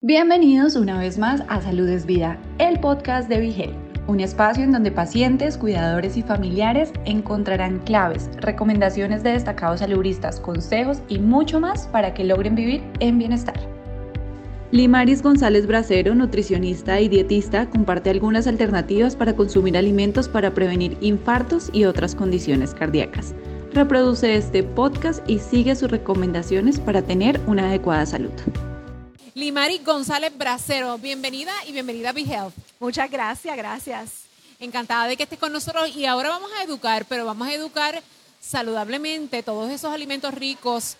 Bienvenidos una vez más a Salud es Vida, el podcast de Vigel, un espacio en donde pacientes, cuidadores y familiares encontrarán claves, recomendaciones de destacados saludistas, consejos y mucho más para que logren vivir en bienestar. Limaris González Bracero, nutricionista y dietista, comparte algunas alternativas para consumir alimentos para prevenir infartos y otras condiciones cardíacas. Reproduce este podcast y sigue sus recomendaciones para tener una adecuada salud. Limari González Bracero, bienvenida y bienvenida a Be Health. Muchas gracias, gracias. Encantada de que estés con nosotros y ahora vamos a educar, pero vamos a educar saludablemente todos esos alimentos ricos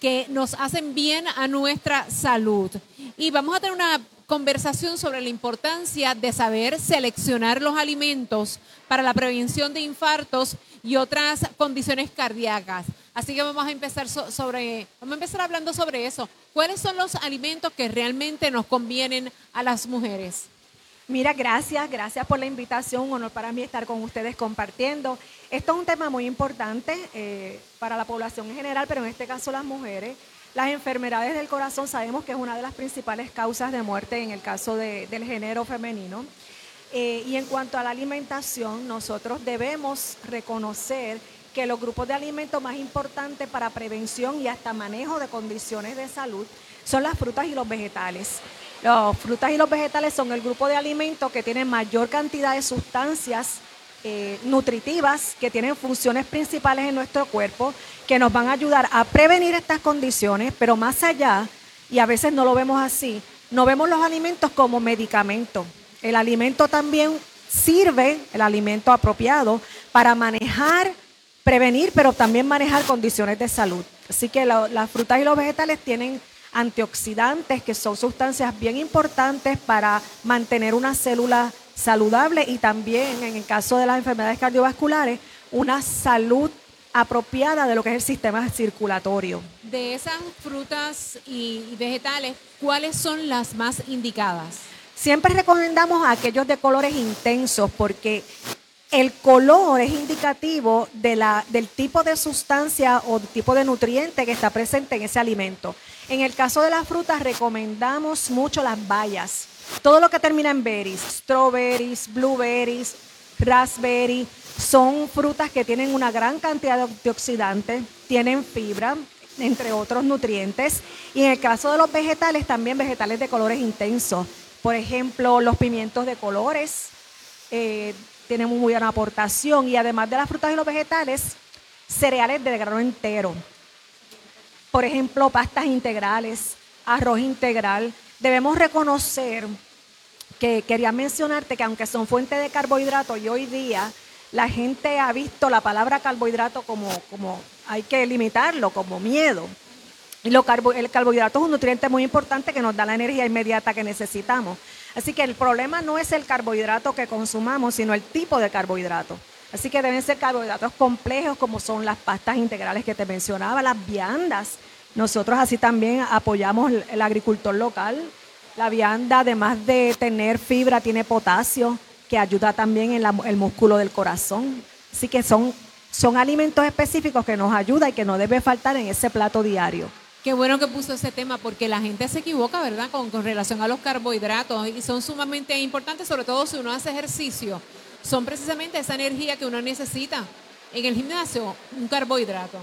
que nos hacen bien a nuestra salud. Y vamos a tener una conversación sobre la importancia de saber seleccionar los alimentos para la prevención de infartos y otras condiciones cardíacas. Así que vamos a empezar sobre, vamos a empezar hablando sobre eso. ¿Cuáles son los alimentos que realmente nos convienen a las mujeres? Mira, gracias, gracias por la invitación. Un honor para mí estar con ustedes compartiendo. Esto es un tema muy importante eh, para la población en general, pero en este caso las mujeres. Las enfermedades del corazón sabemos que es una de las principales causas de muerte en el caso del género femenino. Eh, y en cuanto a la alimentación, nosotros debemos reconocer que los grupos de alimentos más importantes para prevención y hasta manejo de condiciones de salud son las frutas y los vegetales. Las frutas y los vegetales son el grupo de alimentos que tienen mayor cantidad de sustancias eh, nutritivas que tienen funciones principales en nuestro cuerpo que nos van a ayudar a prevenir estas condiciones, pero más allá, y a veces no lo vemos así, no vemos los alimentos como medicamentos. El alimento también sirve, el alimento apropiado, para manejar prevenir, pero también manejar condiciones de salud. Así que las frutas y los vegetales tienen antioxidantes, que son sustancias bien importantes para mantener una célula saludable y también, en el caso de las enfermedades cardiovasculares, una salud apropiada de lo que es el sistema circulatorio. De esas frutas y vegetales, ¿cuáles son las más indicadas? Siempre recomendamos aquellos de colores intensos porque el color es indicativo del tipo de sustancia o tipo de nutriente que está presente en ese alimento. En el caso de las frutas recomendamos mucho las bayas. Todo lo que termina en berries, strawberries, blueberries, raspberry, son frutas que tienen una gran cantidad de antioxidantes, tienen fibra, entre otros nutrientes. Y en el caso de los vegetales, también vegetales de colores intensos. Por ejemplo, los pimientos de colores, eh, tienen muy buena aportación y además de las frutas y los vegetales, cereales de grano entero. Por ejemplo, pastas integrales, arroz integral. Debemos reconocer que quería mencionarte que aunque son fuentes de carbohidratos y hoy día la gente ha visto la palabra carbohidrato como, como hay que limitarlo, como miedo. Y lo el carbohidrato es un nutriente muy importante que nos da la energía inmediata que necesitamos. Así que el problema no es el carbohidrato que consumamos, sino el tipo de carbohidrato. Así que deben ser carbohidratos complejos como son las pastas integrales que te mencionaba, las viandas. Nosotros así también apoyamos el agricultor local. La vianda, además de tener fibra, tiene potasio, que ayuda también en el músculo del corazón. Así que son, son alimentos específicos que nos ayudan y que no debe faltar en ese plato diario. Qué bueno que puso ese tema porque la gente se equivoca, ¿verdad? Con, relación a los carbohidratos y son sumamente importantes, sobre todo si uno hace ejercicio. Son precisamente esa energía que uno necesita en el gimnasio, un carbohidrato.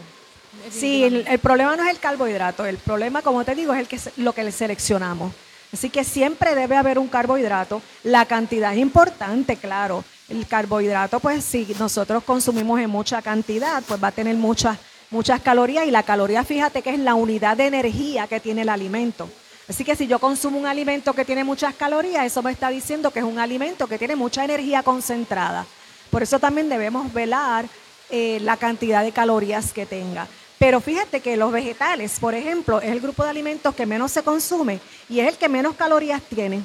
Sí, el, problema no es el carbohidrato, el problema, como te digo, es el que, lo que le seleccionamos. Así que siempre debe haber un carbohidrato. La cantidad es importante, claro. El carbohidrato, pues si nosotros consumimos en mucha cantidad, pues va a tener muchas muchas calorías y la caloría, fíjate que es la unidad de energía que tiene el alimento. Así que si yo consumo un alimento que tiene muchas calorías, eso me está diciendo que es un alimento que tiene mucha energía concentrada. Por eso también debemos velar eh, la cantidad de calorías que tenga. Pero fíjate que los vegetales, por ejemplo, es el grupo de alimentos que menos se consume y es el que menos calorías tiene.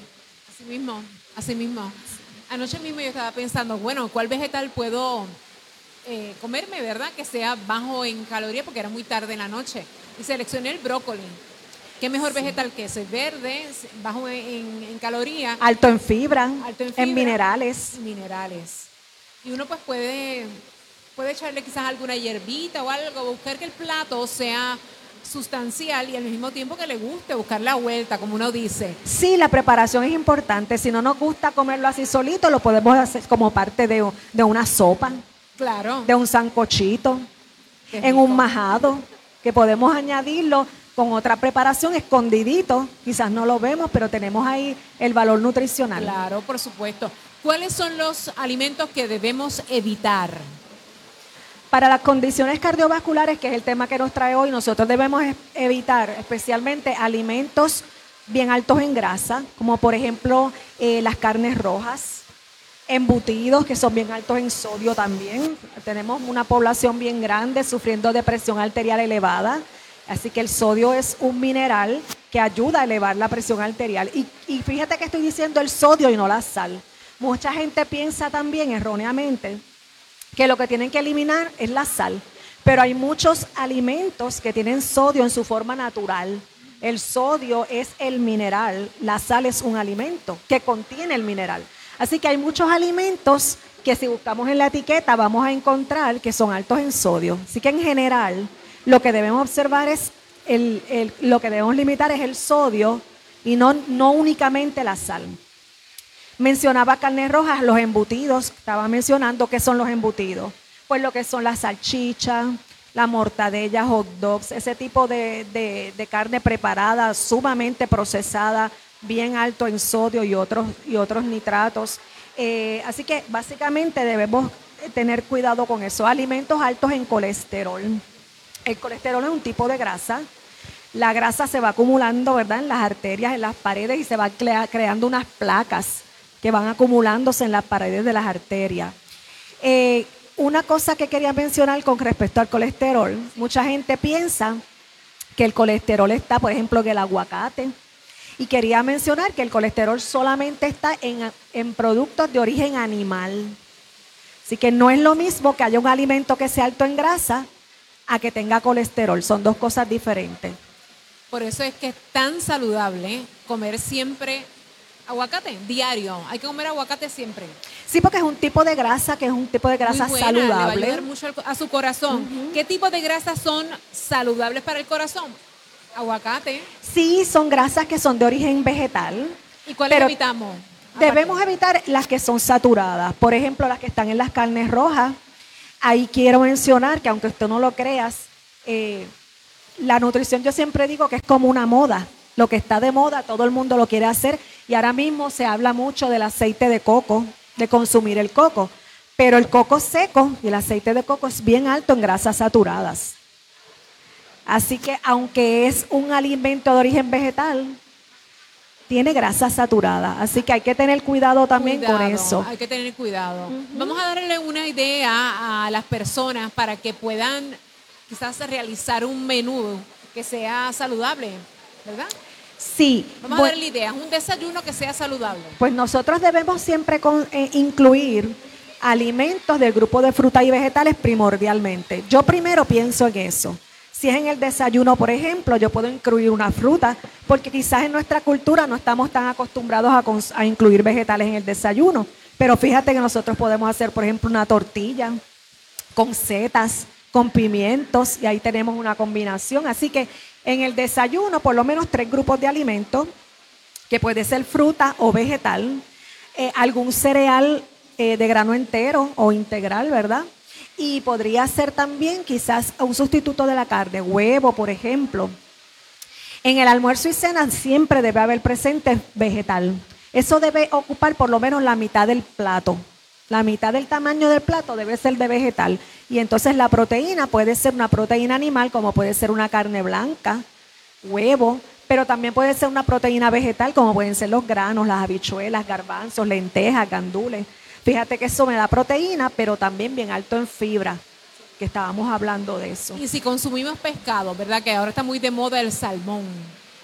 Así mismo, así mismo. Anoche mismo yo estaba pensando, bueno, ¿cuál vegetal puedo eh, comerme, ¿verdad? Que sea bajo en calorías porque era muy tarde en la noche. Y seleccioné el brócoli. ¿Qué mejor vegetal que ese? Verde, bajo en, calorías. Alto en fibra, alto en, minerales. Minerales. Y uno pues puede, puede echarle quizás alguna hierbita o algo, buscar que el plato sea sustancial y al mismo tiempo que le guste, buscar la vuelta, como uno dice. Sí, la preparación es importante. Si no nos gusta comerlo así solito, lo podemos hacer como parte de, de una sopa. Claro. De un sancochito, en un majado, que podemos añadirlo con otra preparación escondidito. Quizás no lo vemos, pero tenemos ahí el valor nutricional. Claro, por supuesto. ¿Cuáles son los alimentos que debemos evitar? Para las condiciones cardiovasculares, que es el tema que nos trae hoy, nosotros debemos evitar especialmente alimentos bien altos en grasa, como por ejemplo eh, las carnes rojas, embutidos que son bien altos en sodio también. Tenemos una población bien grande sufriendo de presión arterial elevada, así que el sodio es un mineral que ayuda a elevar la presión arterial. Y, fíjate que estoy diciendo el sodio y no la sal. Mucha gente piensa también erróneamente que lo que tienen que eliminar es la sal. Pero hay muchos alimentos que tienen sodio en su forma natural. El sodio es el mineral, la sal es un alimento que contiene el mineral. Así que hay muchos alimentos que si buscamos en la etiqueta vamos a encontrar que son altos en sodio. Así que en general lo que debemos observar es, el, lo que debemos limitar es el sodio y no, no únicamente la sal. Mencionaba carnes rojas, los embutidos, estaba mencionando qué son los embutidos. Pues lo que son las salchichas, la mortadella, hot dogs, ese tipo de, carne preparada, sumamente procesada, bien alto en sodio y otros, y otros nitratos. Eh, así que básicamente debemos tener cuidado con eso. Alimentos altos en colesterol. El colesterol es un tipo de grasa. La grasa se va acumulando, ¿verdad? En las arterias, en las paredes y se va creando unas placas que van acumulándose en las paredes de las arterias. Eh, una cosa que quería mencionar con respecto al colesterol, mucha gente piensa que el colesterol está, por ejemplo, en el aguacate. Y quería mencionar que el colesterol solamente está en, en productos de origen animal. Así que no es lo mismo que haya un alimento que sea alto en grasa a que tenga colesterol. Son dos cosas diferentes. Por eso es que es tan saludable comer siempre Aguacate, diario. Hay que comer aguacate siempre. Sí, porque es un tipo de grasa que es un tipo de grasa saludable. Le va a ayudar mucho a su corazón. ¿Qué tipo de grasas son saludables para el corazón? Aguacate. Sí, son grasas que son de origen vegetal. ¿Y cuáles evitamos? Debemos evitar las que son saturadas. Por ejemplo, las que están en las carnes rojas. Ahí quiero mencionar que aunque usted no lo creas, eh, la nutrición yo siempre digo que es como una moda. Lo que está de moda, todo el mundo lo quiere hacer y ahora mismo se habla mucho del aceite de coco, de consumir el coco. Pero el coco seco y el aceite de coco es bien alto en grasas saturadas. Así que aunque es un alimento de origen vegetal, tiene grasa saturada. Así que hay que tener cuidado también con eso. Hay que tener cuidado. Vamos a darle una idea a las personas para que puedan quizás realizar un menú que sea saludable, ¿verdad? Sí. Vamos a ver la idea, un desayuno que sea saludable. Pues nosotros debemos siempre eh, incluir alimentos del grupo de frutas y vegetales primordialmente. Yo primero pienso en eso. Si es en el desayuno, por ejemplo, yo puedo incluir una fruta, porque quizás en nuestra cultura no estamos tan acostumbrados a, incluir vegetales en el desayuno. Pero fíjate que nosotros podemos hacer, por ejemplo, una tortilla con setas, con pimientos, y ahí tenemos una combinación. Así que en el desayuno, por lo menos tres grupos de alimentos, que puede ser fruta o vegetal, eh, algún cereal eh, de grano entero o integral, ¿verdad? Y podría ser también quizás un sustituto de la carne, huevo, por ejemplo. En el almuerzo y cena siempre debe haber presente vegetal. Eso debe ocupar por lo menos la mitad del plato. La mitad del tamaño del plato debe ser de vegetal. Y entonces la proteína puede ser una proteína animal, como puede ser una carne blanca, huevo, pero también puede ser una proteína vegetal, como pueden ser los granos, las habichuelas, garbanzos, lentejas, gandules. Fíjate que eso me da proteína, pero también bien alto en fibra, que estábamos hablando de eso. Y si consumimos pescado, ¿verdad? Que ahora está muy de moda el salmón.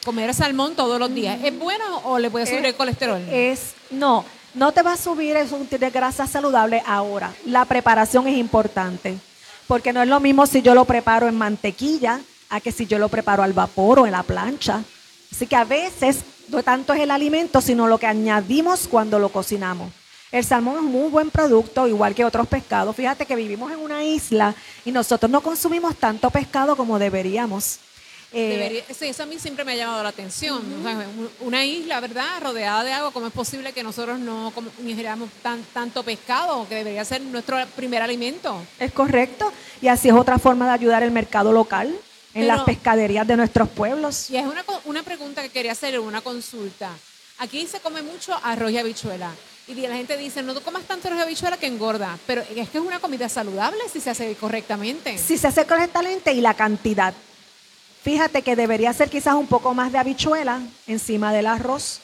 Comer salmón todos los días, ¿es bueno o le puede subir el colesterol? Es, no, no te va a subir es un de grasa saludable ahora. La preparación es importante. Porque no es lo mismo si yo lo preparo en mantequilla a que si yo lo preparo al vapor o en la plancha. Así que a veces no tanto es el alimento, sino lo que añadimos cuando lo cocinamos. El salmón es un muy buen producto, igual que otros pescados. Fíjate que vivimos en una isla y nosotros no consumimos tanto pescado como deberíamos. Eh, Debería- eso a mí siempre me ha llamado la atención. O sea, un- una isla, ¿verdad? Rodeada de agua, ¿cómo es posible que nosotros no ingiramos tan, tanto pescado, que debería ser nuestro primer alimento? Es correcto. Y así es otra forma de ayudar el mercado local en Pero- las pescaderías de nuestros pueblos. Y es una, una pregunta que quería hacer, una consulta. Aquí se come mucho arroz y habichuela. Y la gente dice, no tú comas tanto arroz y habichuela que engorda. Pero es que es una comida saludable si se hace correctamente. Si se hace correctamente y la cantidad. Fíjate que debería ser quizás un poco más de habichuela encima del arroz.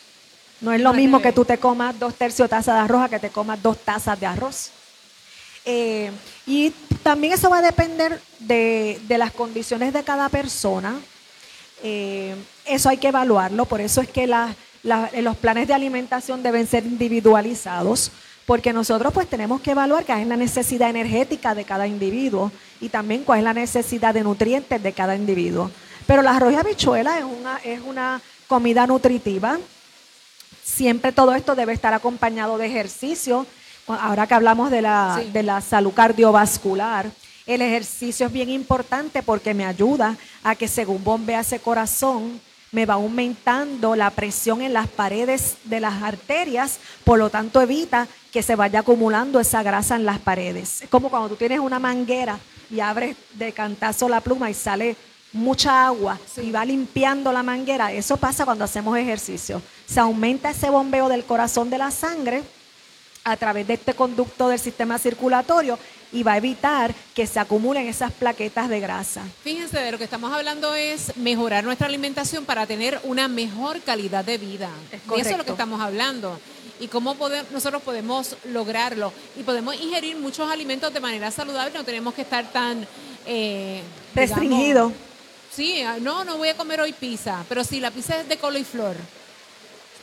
No es lo mismo que- tú te comas dos tercios tazas de arroz a que te comas dos tazas de arroz. Eh, y también eso va a depender de, de las condiciones de cada persona. Eh, eso hay que evaluarlo, por eso es que la- la- los planes de alimentación deben ser individualizados, porque nosotros pues tenemos que evaluar cuál es la necesidad energética de cada individuo y también cuál es la necesidad de nutrientes de cada individuo. Pero la arroz y habichuela es una, es una comida nutritiva, siempre todo esto debe estar acompañado de ejercicio. Ahora que hablamos de la, Sí. de la salud cardiovascular, el ejercicio es bien importante porque me ayuda a que según bombea ese corazón, me va aumentando la presión en las paredes de las arterias, por lo tanto evita que se vaya acumulando esa grasa en las paredes. Es como cuando tú tienes una manguera y abres de cantazo la pluma y sale mucha agua y va limpiando la manguera. Eso pasa cuando hacemos ejercicio. Se aumenta ese bombeo del corazón de la sangre a través de este conducto del sistema circulatorio y va a evitar que se acumulen esas plaquetas de grasa. Fíjense, de lo que estamos hablando es mejorar nuestra alimentación para tener una mejor calidad de vida. Es Y eso es lo que estamos hablando. Y cómo pode- nosotros podemos lograrlo. Y podemos ingerir muchos alimentos de manera saludable, no tenemos que estar tan... eh, Restringido. digamos, sí, ah, no, no voy a comer hoy pizza, pero si la pizza es de coliflor,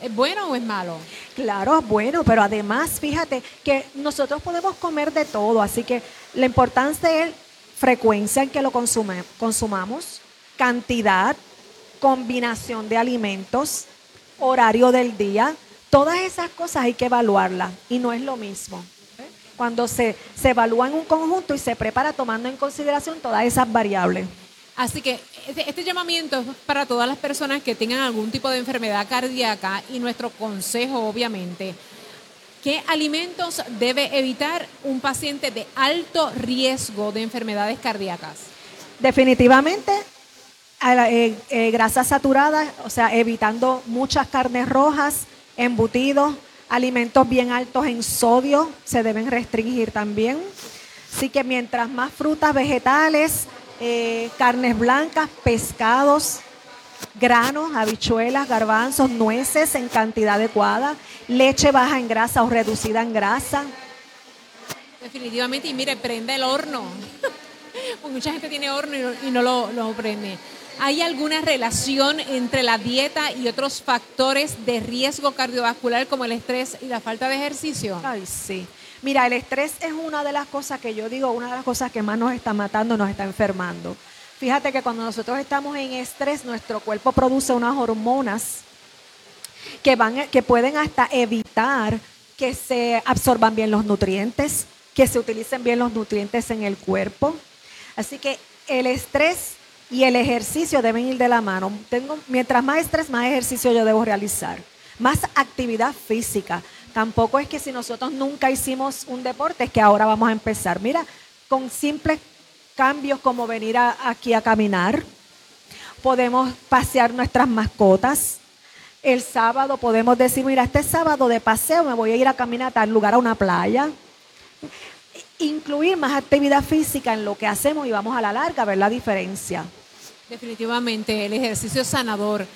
¿es bueno o es malo? Claro, bueno, pero además, fíjate que nosotros podemos comer de todo, así que la importancia es frecuencia en que lo consume- consumamos, cantidad, combinación de alimentos, horario del día, todas esas cosas hay que evaluarlas y no es lo mismo. ¿eh? Cuando se, se evalúa en un conjunto y se prepara tomando en consideración todas esas variables. Así que este, este llamamiento es para todas las personas que tengan algún tipo de enfermedad cardíaca y nuestro consejo, obviamente, ¿qué alimentos debe evitar un paciente de alto riesgo de enfermedades cardíacas? Definitivamente, eh, eh, grasas saturadas, o sea, evitando muchas carnes rojas, embutidos, alimentos bien altos en sodio, se deben restringir también. Así que mientras más frutas, vegetales, eh, carnes blancas, pescados, granos, habichuelas, garbanzos, nueces en cantidad adecuada, leche baja en grasa o reducida en grasa. Definitivamente, y mire, prende el horno. Porque mucha gente tiene horno y no, y no lo, lo prende. ¿Hay alguna relación entre la dieta y otros factores de riesgo cardiovascular como el estrés y la falta de ejercicio? Ay, sí. Mira, el estrés es una de las cosas que yo digo, una de las cosas que más nos está matando, nos está enfermando. Fíjate que cuando nosotros estamos en estrés, nuestro cuerpo produce unas hormonas que van, que pueden hasta evitar que se absorban bien los nutrientes, que se utilicen bien los nutrientes en el cuerpo. Así que el estrés y el ejercicio deben ir de la mano. Tengo, mientras más estrés, más ejercicio yo debo realizar. Más actividad física. Tampoco es que si nosotros nunca hicimos un deporte, es que ahora vamos a empezar. Mira, con simples cambios como venir a- aquí a caminar, podemos pasear nuestras mascotas. El sábado podemos decir, mira, este sábado de paseo me voy a ir a caminar a tal lugar, a una playa. Incluir más actividad física en lo que hacemos y vamos a la larga, ver la diferencia. Definitivamente, el ejercicio sanador.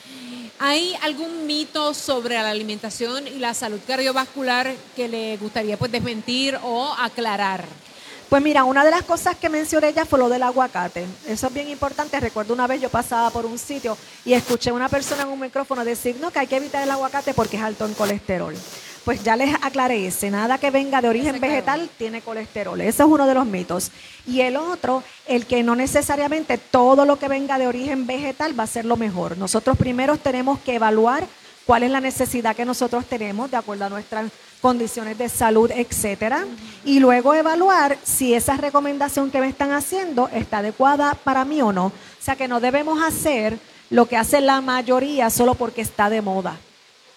¿Hay algún mito sobre la alimentación y la salud cardiovascular que le gustaría pues desmentir o aclarar? Pues mira, una de las cosas que mencioné ya fue lo del aguacate. Eso es bien importante. Recuerdo una vez yo pasaba por un sitio y escuché a una persona en un micrófono decir, no, que hay que evitar el aguacate porque es alto en colesterol. Pues ya les aclaré ese, nada que venga de origen Ese claro. vegetal tiene colesterol. Ese es uno de los mitos. Y el otro, el que no necesariamente todo lo que venga de origen vegetal va a ser lo mejor. Nosotros primero tenemos que evaluar cuál es la necesidad que nosotros tenemos de acuerdo a nuestras condiciones de salud, etcétera, y luego evaluar si esa recomendación que me están haciendo está adecuada para mí o no. O sea que no debemos hacer lo que hace la mayoría solo porque está de moda,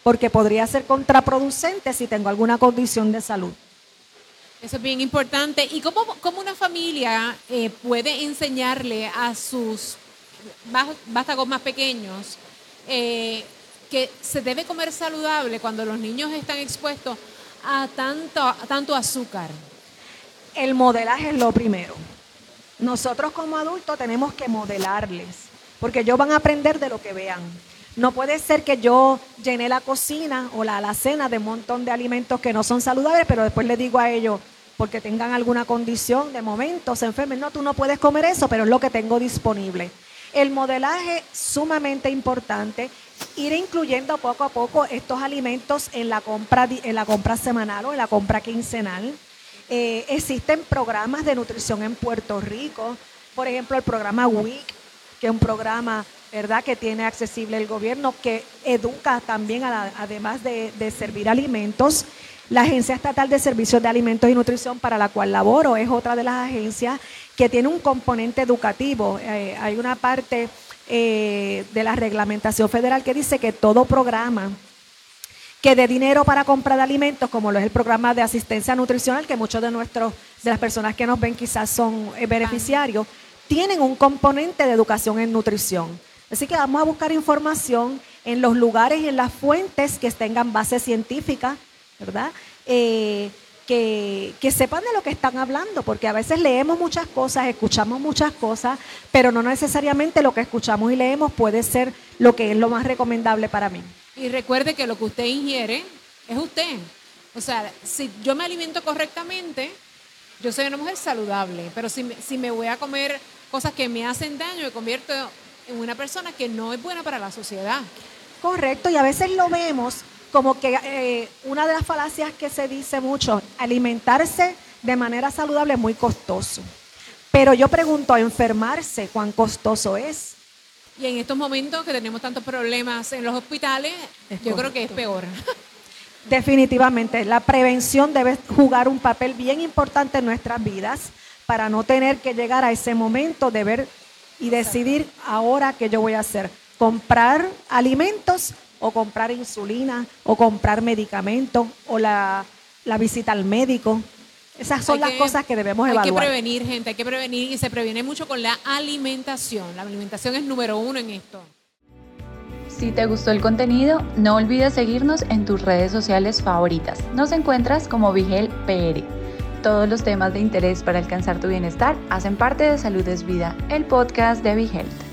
porque podría ser contraproducente si tengo alguna condición de salud. Eso es bien importante. ¿Y cómo, cómo una familia eh, puede enseñarle a sus vástagos más pequeños eh, que se debe comer saludable cuando los niños están expuestos a tanto, a tanto azúcar? El modelaje es lo primero. Nosotros como adultos tenemos que modelarles, porque ellos van a aprender de lo que vean. No puede ser que yo llene la cocina o la alacena de un montón de alimentos que no son saludables, pero después le digo a ellos, porque tengan alguna condición de momento, se enfermen, no, tú no puedes comer eso, pero es lo que tengo disponible. El modelaje sumamente importante, ir incluyendo poco a poco estos alimentos en la compra, en la compra semanal o en la compra quincenal. Eh, existen programas de nutrición en Puerto Rico, por ejemplo el programa WIC, que es un programa ¿verdad? que tiene accesible el gobierno, que educa también, además de, de, servir alimentos. La Agencia Estatal de Servicios de Alimentos y Nutrición, para la cual laboro, es otra de las agencias que tiene un componente educativo. Eh, hay una parte eh, de la reglamentación federal que dice que todo programa que dé dinero para compra de alimentos, como lo es el programa de asistencia nutricional, que muchos de nuestros, de las personas que nos ven quizás son eh, beneficiarios, tienen un componente de educación en nutrición. Así que vamos a buscar información en los lugares y en las fuentes que tengan base científica, ¿verdad? Eh, que, que, sepan de lo que están hablando, porque a veces leemos muchas cosas, escuchamos muchas cosas, pero no necesariamente lo que escuchamos y leemos puede ser lo que es lo más recomendable para mí. Y recuerde que lo que usted ingiere es usted. O sea, si yo me alimento correctamente, yo soy una mujer saludable, pero si, si me voy a comer cosas que me hacen daño, me convierto en una persona que no es buena para la sociedad. Correcto, y a veces lo vemos como que eh, una de las falacias que se dice mucho, alimentarse de manera saludable es muy costoso. Pero yo pregunto, ¿enfermarse cuán costoso es? Y en estos momentos que tenemos tantos problemas en los hospitales, yo creo que es peor. Definitivamente, la prevención debe jugar un papel bien importante en nuestras vidas para no tener que llegar a ese momento de ver y decidir ahora qué yo voy a hacer. Comprar alimentos o comprar insulina o comprar medicamentos o la, visita al médico. Esas son las cosas que debemos evaluar. Hay que prevenir, gente, hay que prevenir y se previene mucho con la alimentación. La alimentación es número uno en esto. Si te gustó el contenido, no olvides seguirnos en tus redes sociales favoritas. Nos encuentras como Vigel PR. Todos los temas de interés para alcanzar tu bienestar hacen parte de Salud es Vida, el podcast de Health.